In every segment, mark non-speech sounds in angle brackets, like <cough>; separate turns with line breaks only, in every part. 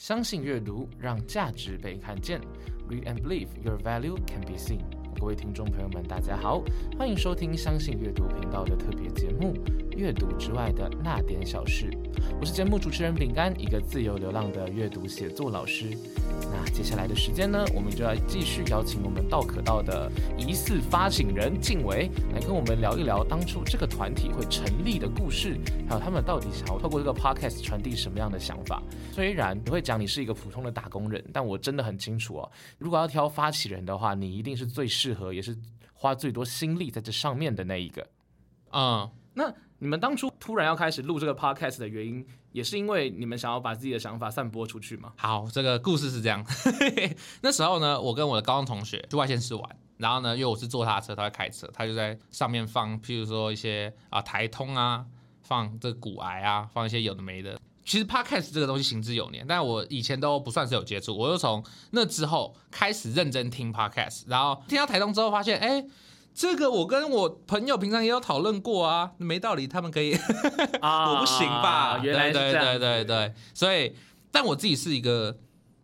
相信阅读，让价值被看见。Read and believe your value can be seen。各位听众朋友们，大家好，欢迎收听相信阅读频道的特别节目《阅读之外的那点小事》。我是节目主持人饼干，一个自由流浪的阅读写作老师。那接下来的时间呢，我们就要继续邀请我们道可道的疑似发起人静伟来跟我们聊一聊当初这个团体会成立的故事，还有他们到底想要透过这个 podcast 传递什么样的想法。虽然你会讲你是一个普通的打工人，但我真的很清楚哦，如果要挑发起人的话，你一定是最适合，也是花最多心力在这上面的那一个。
嗯，
那你们当初突然要开始录这个 podcast 的原因，也是因为你们想要把自己的想法散播出去吗？
好，这个故事是这样。<laughs> 那时候呢，我跟我的高中同学去外县市玩，然后呢，因为我是坐他的车，他会开车，他就在上面放，譬如说一些啊台通啊，放这个骨癌啊，放一些有的没的。其实 podcast 这个东西行之有年，但我以前都不算是有接触，我又从那之后开始认真听 podcast，然后听到台通之后发现，哎。这个我跟我朋友平常也有讨论过啊，没道理，他们可以，
啊 <laughs>
我不行吧？
原来是
对
这样
对对对对，所以，但我自己是一个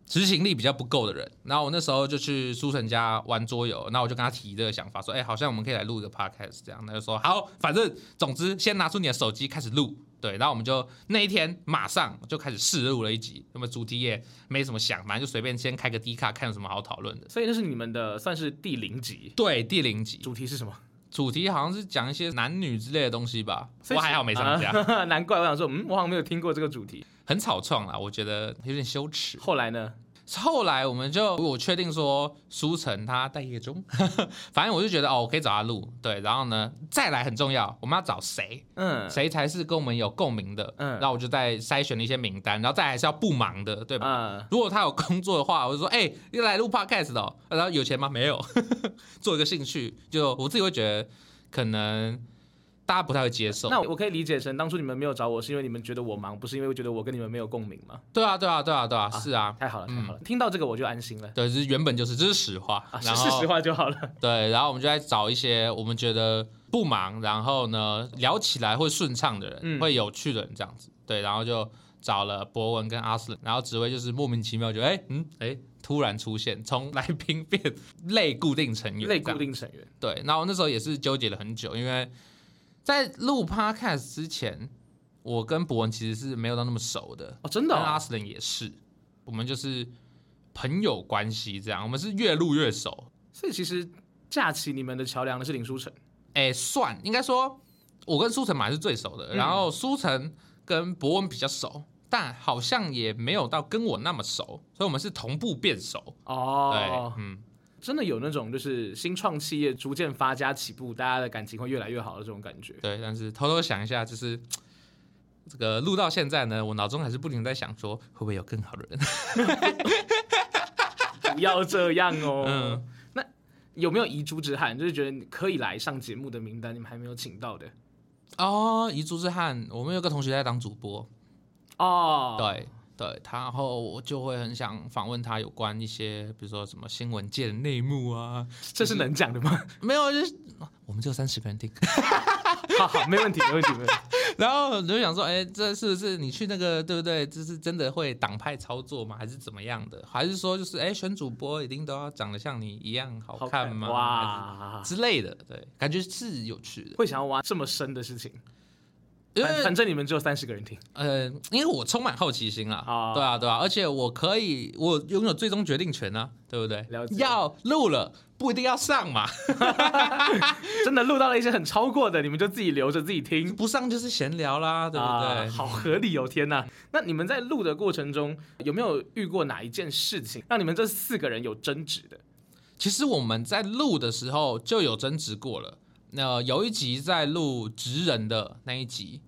执行力比较不够的人。然后我那时候就去苏晨家玩桌游，那我就跟他提这个想法，说，哎，好像我们可以来录一个 podcast 这样。他就说，好，反正总之先拿出你的手机开始录。对，然后我们就那一天马上就开始试录了一集，那么主题也没什么想，反正就随便先开个 D 卡，看有什么好讨论的。
所以那是你们的算是第零集，
对，第零集
主题是什么？
主题好像是讲一些男女之类的东西吧，我还好没参加，
啊 <laughs> 难怪我想说，嗯，我好像没有听过这个主题。
很草创啦，我觉得有点羞耻。
后来呢？
后来我们就我确定说苏晨他待业中，<laughs> 反正我就觉得哦，我可以找他录，对，然后呢再来很重要，我们要找谁，
嗯，
谁才是跟我们有共鸣的，
嗯。
然后我就在筛选了一些名单，然后再还是要不忙的，对吧？
嗯，
如果他有工作的话，我就说，哎、又来录 podcast 的、哦，然后有钱吗？没有，<laughs> 做一个兴趣，就我自己会觉得可能大家不太会接受。
那我可以理解成当初你们没有找我，是因为你们觉得我忙，不是因为觉得我跟你们没有共鸣吗？
对啊，对啊，对啊，对啊，是啊，
太好了，太好了，听到这个我就安心了。
对，这是原本就是这是实话，
啊，是实话就好了。<laughs>
对，然后我们就在找一些我们觉得不忙，然后呢聊起来会顺畅的人，
嗯
会有趣的人这样子。对，然后就找了博文跟阿斯冷，然后紫薇就是莫名其妙就哎嗯哎突然出现，从来宾变 <laughs> 类固定成员，
类固定成员，
对，然后那时候也是纠结了很久，因为在录 podcast 之前，我跟博文其实是没有到那么熟的，
哦，真的哦，
跟阿斯冷也是，我们就是朋友关系这样，我们是越录越熟。
所以其实架起你们的桥梁的是林书成。
哎，算应该说，我跟苏晨马是最熟的，
嗯
然后书成跟博文比较熟，但好像也没有到跟我那么熟，所以我们是同步变熟哦。对
哦，，
嗯，
真的有那种就是新创企业逐渐发家起步，大家的感情会越来越好的这种感觉。
对。但是偷偷想一下，就是 <tsk> 这个录到现在呢，我脑中还是不停在想说，会不会有更好的人？<laughs>
不要这样哦。
嗯
那有没有遗珠之憾？就是觉得可以来上节目的名单，你们还没有请到的
哦，遗珠之憾，我们有个同学在当主播，
哦。，
对。对他，然后我就会很想访问他有关一些，比如说什么新闻界的内幕啊，
这是能讲的吗？<laughs>
没有，就是我们只有三十个人听，<laughs>
好好，没问题，没问题，没问题。<laughs>
然后你就想说，哎，这是不是你去那个对不对？这是真的会党派操作吗？还是怎么样的？还是说就是哎，选主播一定都要长得像你一样好看吗？
哇，
之类的，对，感觉是有趣的。
会想要挖这么深的事情，反反正你们只有三十个人听。
呃，因为我充满好奇心啦，
啊
对啊，对啊，而且我可以，我拥有最终决定权啊，对不对
了？解
要录了不一定要上嘛，<laughs>
真的录到了一些很超过的，你们就自己留着自己听。
不上就是闲聊啦，对不对？
啊好合理哦！天哪，那你们在录的过程中有没有遇过哪一件事情让你们这四个人有争执的？
其实我们在录的时候就有争执过了。那有一集在录职人的那一集，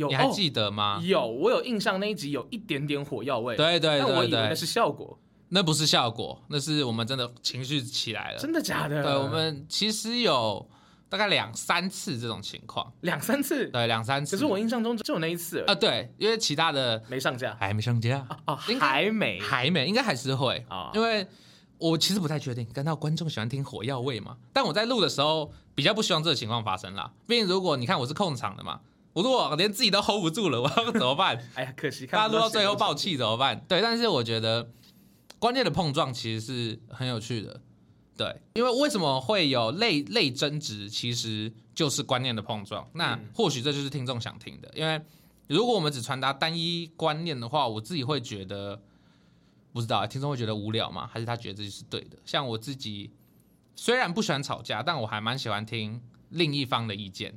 有，
你还
哦
记得吗？
有，我有印象那一集有一点点火药味，
对对
那我
对对，
以为那是效果，
那不是效果，那是我们真的情绪起来了。
真的假的？
对，我们其实有大概两三次这种情况，
两三次，
对，两三次。
可是我印象中只有那一次
啊，对，因为其他的
没上架
还没上架，
哦，
应该
还没
还没，应该还是会
啊
因为我其实不太确定，感到观众喜欢听火药味嘛。但我在录的时候比较不希望这个情况发生啦。毕竟如果你看我是控场的嘛，我说我连自己都 hold 不住了，我要怎么办？<laughs>
哎呀，可惜
大家录到最后爆
气。
怎么办？对，但是我觉得关键的碰撞其实是很有趣的。对，因为为什么会有类类争执，其实就是观念的碰撞。那
嗯
或许这就是听众想听的，因为如果我们只传达单一观念的话，我自己会觉得不知道听众会觉得无聊吗？还是他觉得这就是对的？像我自己虽然不喜欢吵架，但我还蛮喜欢听另一方的意见。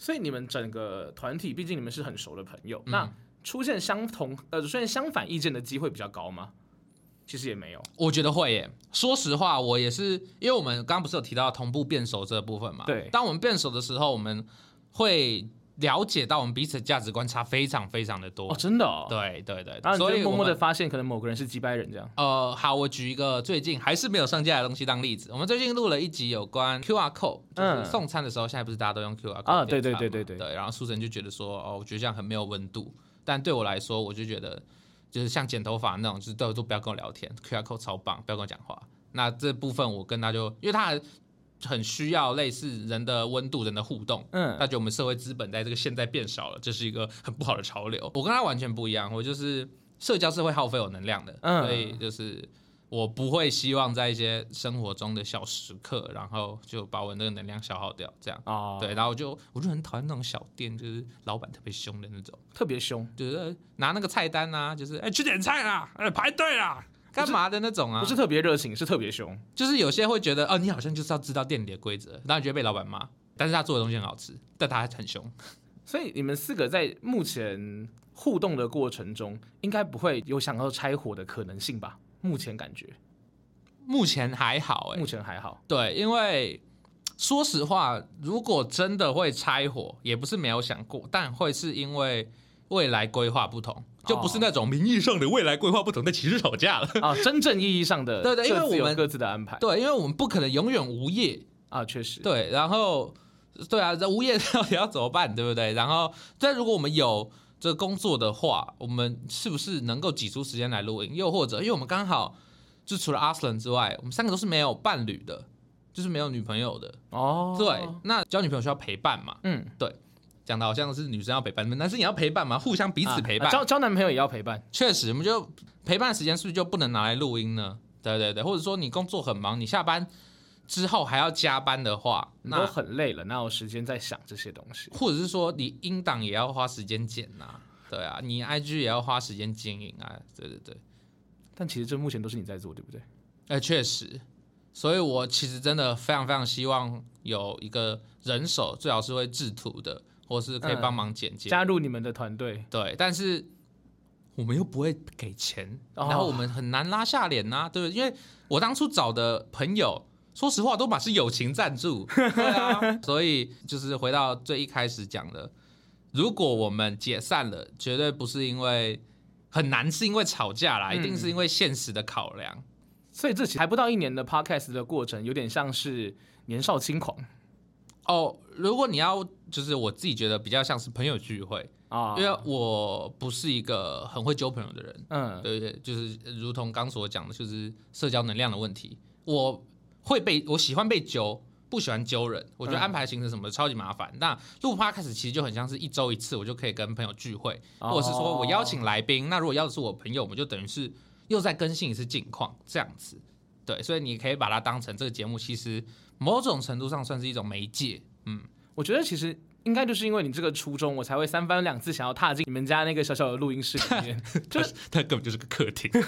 所以你们整个团体，毕竟你们是很熟的朋友，
嗯
那出现相同呃出现相反意见的机会比较高吗？其实也没有。
我觉得会耶。说实话，我也是，因为我们刚刚不是有提到同步变熟这部分嘛？
对
当我们变熟的时候，我们会了解到我们彼此的价值观差非常非常的多。
哦，真的哦。
对对对，
然后
所以
默默的发现，可能某个人是击败人这样。
呃，好，我举一个最近还是没有上架的东西当例子。我们最近录了一集有关 QR code，就是
嗯
送餐的时候，现在不是大家都用 QR code
啊对对对对对
对。然后苏神就觉得说，哦，我觉得这样很没有温度。但对我来说，我就觉得就是像剪头发那种，就是都都不要跟我聊天，QR code 超棒，不要跟我讲话。那这部分我跟他就，因为他还很需要类似人的温度、人的互动。
嗯
他觉得我们社会资本在这个现在变少了，这是一个很不好的潮流。我跟他完全不一样，我就是社交是会耗费我能量的，
嗯
所以就是我不会希望在一些生活中的小时刻，然后就把我那个能量消耗掉，这样。
哦，
对，，然后我就我就很讨厌那种小店，就是老板特别凶的那种，
特别凶，
就是呃拿那个菜单啊，就是哎、去点菜啦，哎、排队啦，干嘛的那种啊？
不是特别热情，是特别凶。
就是有些会觉得哦，你好像就是要知道店里的规则，然后你觉得被老板骂，但是他做的东西很好吃，但他很凶。
所以你们四个在目前互动的过程中，应该不会有想要拆伙的可能性吧？目前感觉，
目前还好哎、
目前还好。
对，因为说实话，如果真的会拆伙，也不是没有想过，但会是因为未来规划不同，就不是那种名义上的未来规划不同，但其实吵架了。
啊，真正意义上的 <laughs>
对对因为我们
各自的安排
对，因为我们不可能永远无业，
啊，确实，
对，然后对啊，这无业 <laughs> 到底要怎么办，对不对？然后，但如果我们有这工作的话，我们是不是能够挤出时间来录音？又或者，因为我们刚好就除了阿斯伦之外，我们三个都是没有伴侣的，就是没有女朋友的。
哦，
对，那交女朋友需要陪伴嘛？
嗯，
讲的好像是女生要陪伴，男生也要陪伴嘛，互相彼此陪伴。
啊交交男朋友也要陪伴，
确实，我们就陪伴的时间是不是就不能拿来录音呢？对对对，或者说你工作很忙，你下班之后还要加班的话，
你都
那
很累了，哪有时间在想这些东西？
或者是说你音档也要花时间剪呐、对啊，你 IG 也要花时间经营啊，对对对，
但其实这目前都是你在做，对不对？
哎、确实，所以我其实真的非常非常希望有一个人手，最好是会制图的，或是可以帮忙剪接。
加入你们的团队，
对，但是我们又不会给钱，
哦
然后我们很难拉下脸呐、对不对？因为我当初找的朋友，说实话都把是友情赞助，<laughs> 对啊，所以就是回到最一开始讲的，如果我们解散了，绝对不是因为很难，是因为吵架啦，
嗯
一定是因为现实的考量。
所以这期还不到一年的 podcast 的过程，有点像是年少轻狂
哦，如果你要，就是我自己觉得比较像是朋友聚会，
啊，
因为我不是一个很会交朋友的人，
嗯，
对对，就是如同刚所讲的，就是社交能量的问题。我会被我喜欢被揪，不喜欢揪人。我觉得
嗯
安排行程什么的超级麻烦。那录趴开始其实就很像是一周一次，我就可以跟朋友聚会，
哦
或者是说我邀请来宾。那如果邀的是我朋友，我们就等于是又再更新一次近况，这样子。对，所以你可以把它当成这个节目，其实某种程度上算是一种媒介。嗯，
我觉得其实应该就是因为你这个初衷，我才会三番两次想要踏进你们家那个小小的录音室里面。<laughs> 就是
它根本就是个客厅。<laughs>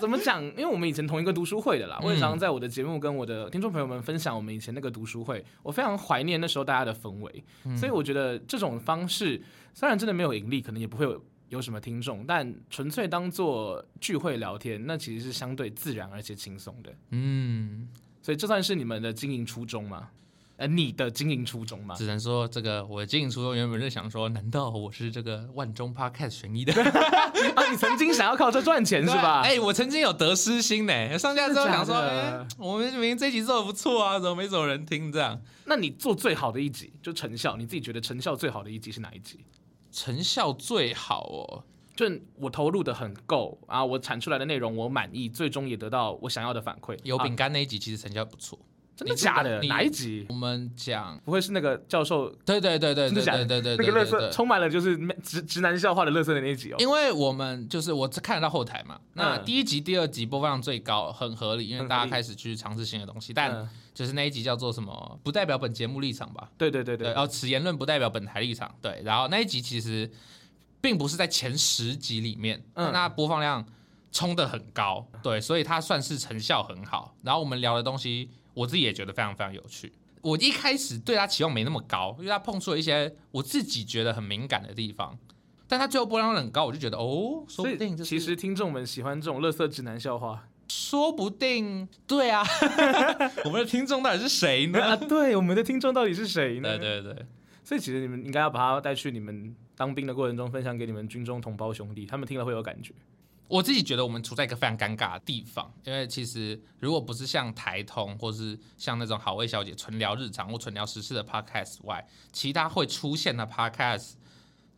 怎么讲？因为我们以前同一个读书会的啦，
嗯
我也常常在我的节目跟我的听众朋友们分享我们以前那个读书会，我非常怀念那时候大家的氛围。
嗯
所以我觉得这种方式虽然真的没有盈利，可能也不会有有什么听众，但纯粹当做聚会聊天，那其实是相对自然而且轻松的。
嗯，
所以这算是你们的经营初衷吗？呃，你的经营初衷吗？
只能说这个我的经营初衷原本是想说，难道我是这个万中 podcast 选一的 <laughs>
啊，你曾经想要靠这赚钱是吧？<laughs>
哎、我曾经有得失心呢，上架之后想说，哎、
的
我们明明这集做的不错啊，怎么没什么人听？这样
那你做最好的一集，就成效，你自己觉得成效最好的一集是哪一集？
成效最好哦。
就我投入的很够啊，我产出来的内容我满意，最终也得到我想要的反馈。
有
啊
饼干那一集其实成效不错，
真的假的？哪一集？
我们讲，
不会是那个教授
对对对对对
真的假的
对对对，
那个乐色
对对
充满了就是直直男笑话的乐色的那一集哦？
因为我们就是我看得到后台嘛，那
嗯
第一集、第二集播放量最高，很合理，因为大家开始去尝试新的东西。但
嗯
就是那一集叫做什么，不代表本节目立场吧？对，
对对对对
然，后此言论不代表本台立场。对，然后那一集其实并不是在前十集里面，
嗯
那播放量冲的很高，对，所以它算是成效很好。然后我们聊的东西，我自己也觉得非常非常有趣。我一开始对它期望没那么高，因为它碰触了一些我自己觉得很敏感的地方，但它最后播放量很高，我就觉得哦，说不定就是
其实听众们喜欢这种乐色直男笑话
说不定对啊，<laughs> 我们的听众到底是谁呢？
啊。对，我们的听众到底是谁呢？
对对对，
所以其实你们应该要把它带去你们当兵的过程中，分享给你们军中同胞兄弟，他们听了会有感觉。
我自己觉得我们处在一个非常尴尬的地方，因为其实如果不是像台通，或是像那种好味小姐纯聊日常或纯聊时事的 podcast 外，其他会出现的 podcast，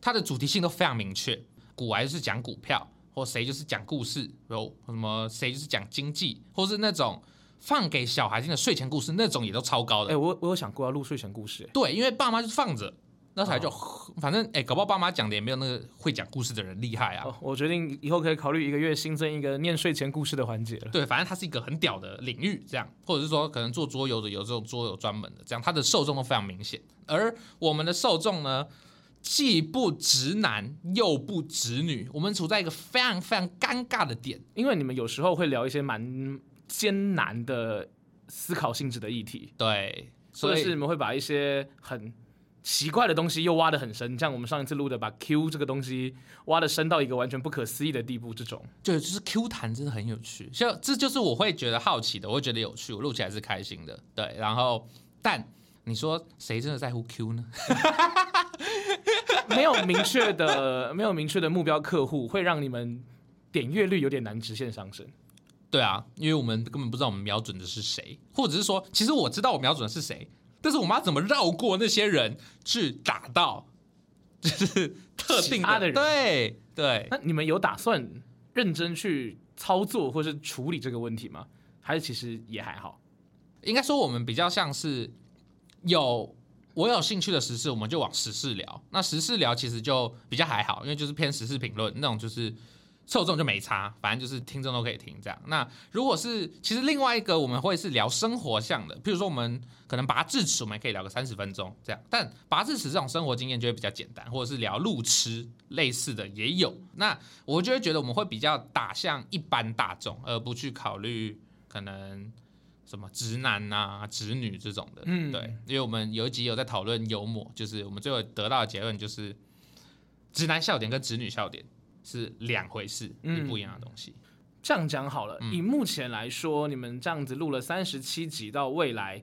它的主题性都非常明确。股癌就是讲股票，或谁就是讲故事，有什么谁就是讲经济，或是那种放给小孩听的睡前故事，那种也都超高的。
哎、我我有想过要录睡前故事、哎
对，因为爸妈就是放着，那才就、反正哎、搞不好爸妈讲的也没有那个会讲故事的人厉害啊。
哦，我决定以后可以考虑一个月新增一个念睡前故事的环节了。
对，反正它是一个很屌的领域，这样，或者是说可能做桌游的有这种桌游专门的，这样它的受众都非常明显。而我们的受众呢，既不直男又不直女，我们处在一个非常非常尴尬的点。
因为你们有时候会聊一些蛮艰难的思考性质的议题，
对，所以
是你们会把一些很奇怪的东西又挖得很深，像我们上一次录的，把 Q 这个东西挖得深到一个完全不可思议的地步，这种。
对就是 Q 弹真的很有趣，就这就是我会觉得好奇的，我会觉得有趣，我录起来是开心的。对，然后但你说谁真的在乎 Q 呢？<laughs>
没有明确的没有明确的目标客户，会让你们点阅率有点难直线上升。
对啊，因为我们根本不知道我们瞄准的是谁，或者是说，其实我知道我瞄准的是谁，但是我们要怎么绕过那些人去打到，就是特定
的人
对对，
那你们有打算认真去操作或是处理这个问题吗？还是其实也还好？
应该说我们比较像是有我有兴趣的时事，我们就往时事聊。那时事聊其实就比较还好，因为就是偏时事评论那种，就是受众就没差，反正就是听众都可以听这样。那如果是其实另外一个我们会是聊生活向的，譬如说我们可能拔智齿，我们也可以聊个三十分钟这样。但拔智齿这种生活经验就会比较简单，或者是聊路痴类似的也有。那我就会觉得我们会比较打向一般大众，而不去考虑可能。什么直男呐、直女这种的，
嗯
对，因为我们有一集有在讨论幽默，就是我们最后得到的结论就是，直男笑点跟直女笑点是两回事，
嗯。
是不一样的东西。
这样讲好了，
嗯。
以目前来说，你们这样子录了三十七集，到未来，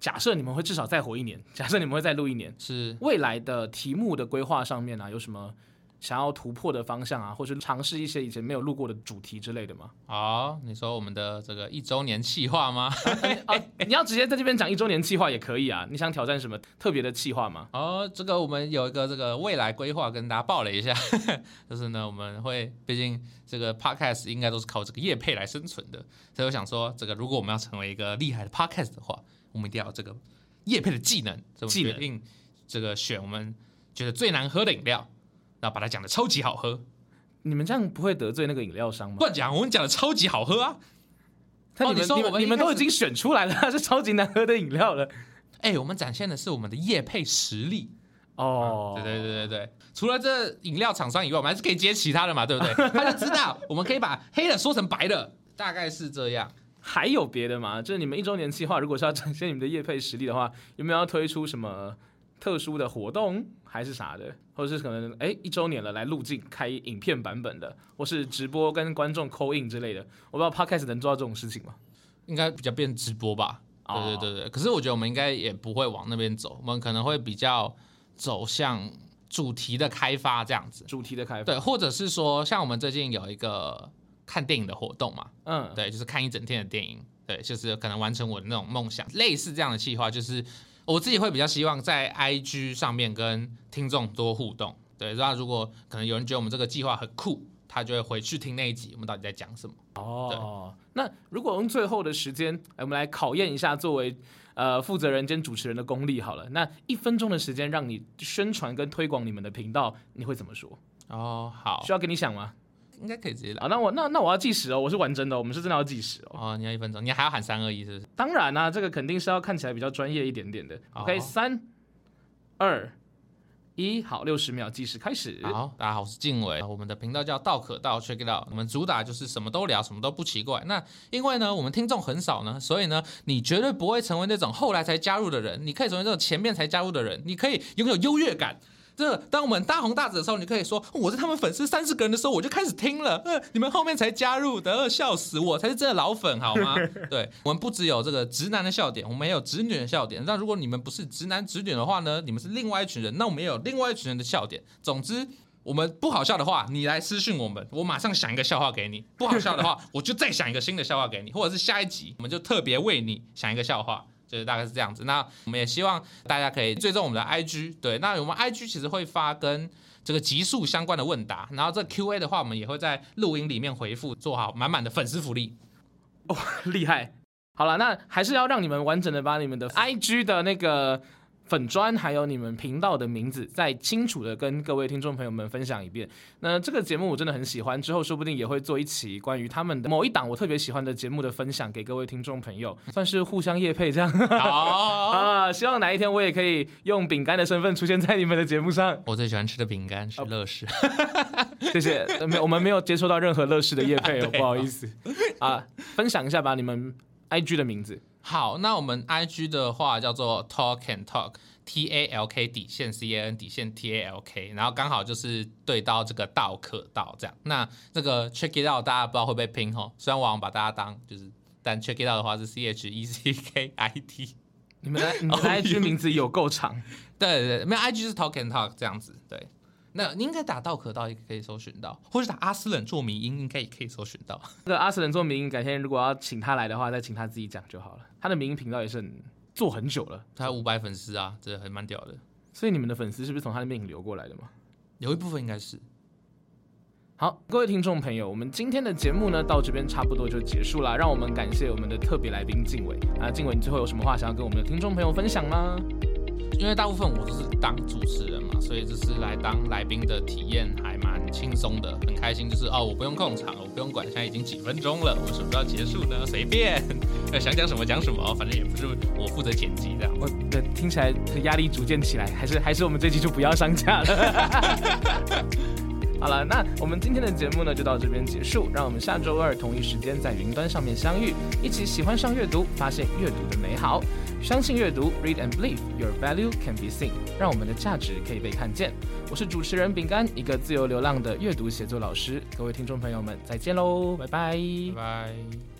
假设你们会至少再活一年，假设你们会再录一年，
是。
未来的题目的规划上面啊，有什么想要突破的方向啊，或是尝试一些以前没有录过的主题之类的吗？
好，你说我们的这个一周年企划吗？
啊，<laughs> 你要直接在这边讲一周年计划也可以啊。你想挑战什么特别的计划吗？
哦，这个我们有一个这个未来规划跟大家报了一下，<laughs> 就是呢，我们会毕竟这个 podcast 应该都是靠这个业配来生存的，所以我想说，这个如果我们要成为一个厉害的 podcast 的话，我们一定要有这个业配的技能，所以我们
技能
决定这个选我们觉得最难喝的饮料，然后把它讲的超级好喝。
你们这样不会得罪那个饮料商吗？
乱讲，我们讲的超级好喝啊！
但你们、
哦你说
你们你们都已经选出来了，它是超级难喝的饮料了。
哎、我们展现的是我们的业配实力。
哦，
对对对对对，除了这饮料厂商以外，我们还是可以接其他的嘛，对不对？他就知道我们可以把黑的说成白的，大概是这样。
还有别的吗？就是你们一周年计划，如果是要展现你们的业配实力的话，有没有要推出什么特殊的活动，还是啥的？或者是可能哎一周年了来录镜开影片版本的，或是直播跟观众扣印之类的？我不知道 Podcast 能做到这种事情吗？
应该比较变直播吧？对
哦
对对对。可是我觉得我们应该也不会往那边走，我们可能会比较走向主题的开发这样子。
主题的开发，
对，或者是说，像我们最近有一个看电影的活动嘛，
嗯，
对，就是看一整天的电影，对，就是可能完成我的那种梦想，类似这样的计划，就是我自己会比较希望在 IG 上面跟听众多互动。对，那如果可能有人觉得我们这个计划很酷，他就会回去听那一集我们到底在讲什么。
哦，那如果用最后的时间，哎我们来考验一下作为呃负责人兼主持人的功力好了。那一分钟的时间让你宣传跟推广你们的频道，你会怎么说？
哦，好
需，要给你想吗？
应该可以直接来。
啊，那我那那我要计时哦，我是玩真的哦，我们是真的要计时哦。
哦，你要一分钟，你还要喊三二一，是不是？
当然啦、这个肯定是要看起来比较专业一点点的。OK，
好
三二一，好，六十秒计时开始。
好，大家好，我是静伟，我们的频道叫道可道 Check It Out，我们主打就是什么都聊，什么都不奇怪。那因为呢，我们听众很少呢，所以呢，你绝对不会成为那种后来才加入的人，你可以成为那种前面才加入的人，你可以拥有优越感。这当我们大红大紫的时候，你可以说我是他们粉丝三十个人的时候，我就开始听了。<laughs> 呃，你们后面才加入的，呃笑死我，才是真的老粉好吗？<laughs> 对我们不只有这个直男的笑点，我们也有直女的笑点。那如果你们不是直男直女的话呢，你们是另外一群人，那我们也有另外一群人的笑点。总之。我们不好笑的话，你来私讯我们，我马上想一个笑话给你；不好笑的话，我就再想一个新的笑话给你，或者是下一集我们就特别为你想一个笑话，就是大概是这样子。那我们也希望大家可以追踪我们的 IG，对，那我们 IG 其实会发跟这个极速相关的问答，然后这 Q&A 的话，我们也会在录音里面回复，做好满满的粉丝福利。
厉害。好了，那还是要让你们完整的把你们的 IG 的那个粉砖，还有你们频道的名字，再清楚的跟各位听众朋友们分享一遍。那这个节目我真的很喜欢，之后说不定也会做一期关于他们的某一档我特别喜欢的节目的分享给各位听众朋友，算是互相业配这样
好，<laughs>
啊。希望哪一天我也可以用饼干的身份出现在你们的节目上。
我最喜欢吃的饼干是乐事。
谢谢，呃没有我们没有接收到任何乐事的业配哦，<laughs> 不好意思啊。分享一下吧，你们 IG 的名字。
好，那我们 IG 的话叫做 Talk and Talk，T A L K 底线 C A N 底线 T A L K，然后刚好就是对到这个道可道这样。那这个 Check It Out 大家不知道会不会拼吼？虽然网把大家当就是，但 Check It Out 的话是 C H E C K I T。
你们的你们的 <laughs> IG 名字有够长，
对对对，没有 IG 是 Talk and Talk 这样子。对，那你应该打道可道也可以搜寻到，或是打阿斯冷做迷音应该也可以搜寻到。<laughs>
那个阿斯冷做民音，改天如果要请他来的话，再请他自己讲就好了。他的民音频道也是很做很久了，
他五百粉丝啊，这还蛮屌的。
所以你们的粉丝是不是从他那边流过来的嘛？
有一部分应该是。
好，各位听众朋友，我们今天的节目呢到这边差不多就结束了，让我们感谢我们的特别来宾静伟啊，静伟，你最后有什么话想要跟我们的听众朋友分享吗？
因为大部分我都是当主持人嘛，所以这次来当来宾的体验还蛮轻松的，很开心。就是哦，我不用控场，我不用管现在已经几分钟了，我什么时候要结束呢？随便，<laughs> 想讲什么讲什么，反正也不是我负责剪辑这样。
我的听起来压力逐渐起来，还是还是我们这期就不要上架了。<laughs> 好了，那我们今天的节目呢就到这边结束，让我们下周二同一时间在云端上面相遇，一起喜欢上阅读，发现阅读的美好，相信阅读，read and believe your value can be seen，让我们的价值可以被看见。我是主持人饼干，一个自由流浪的阅读写作老师，各位听众朋友们再见喽，拜拜
拜拜。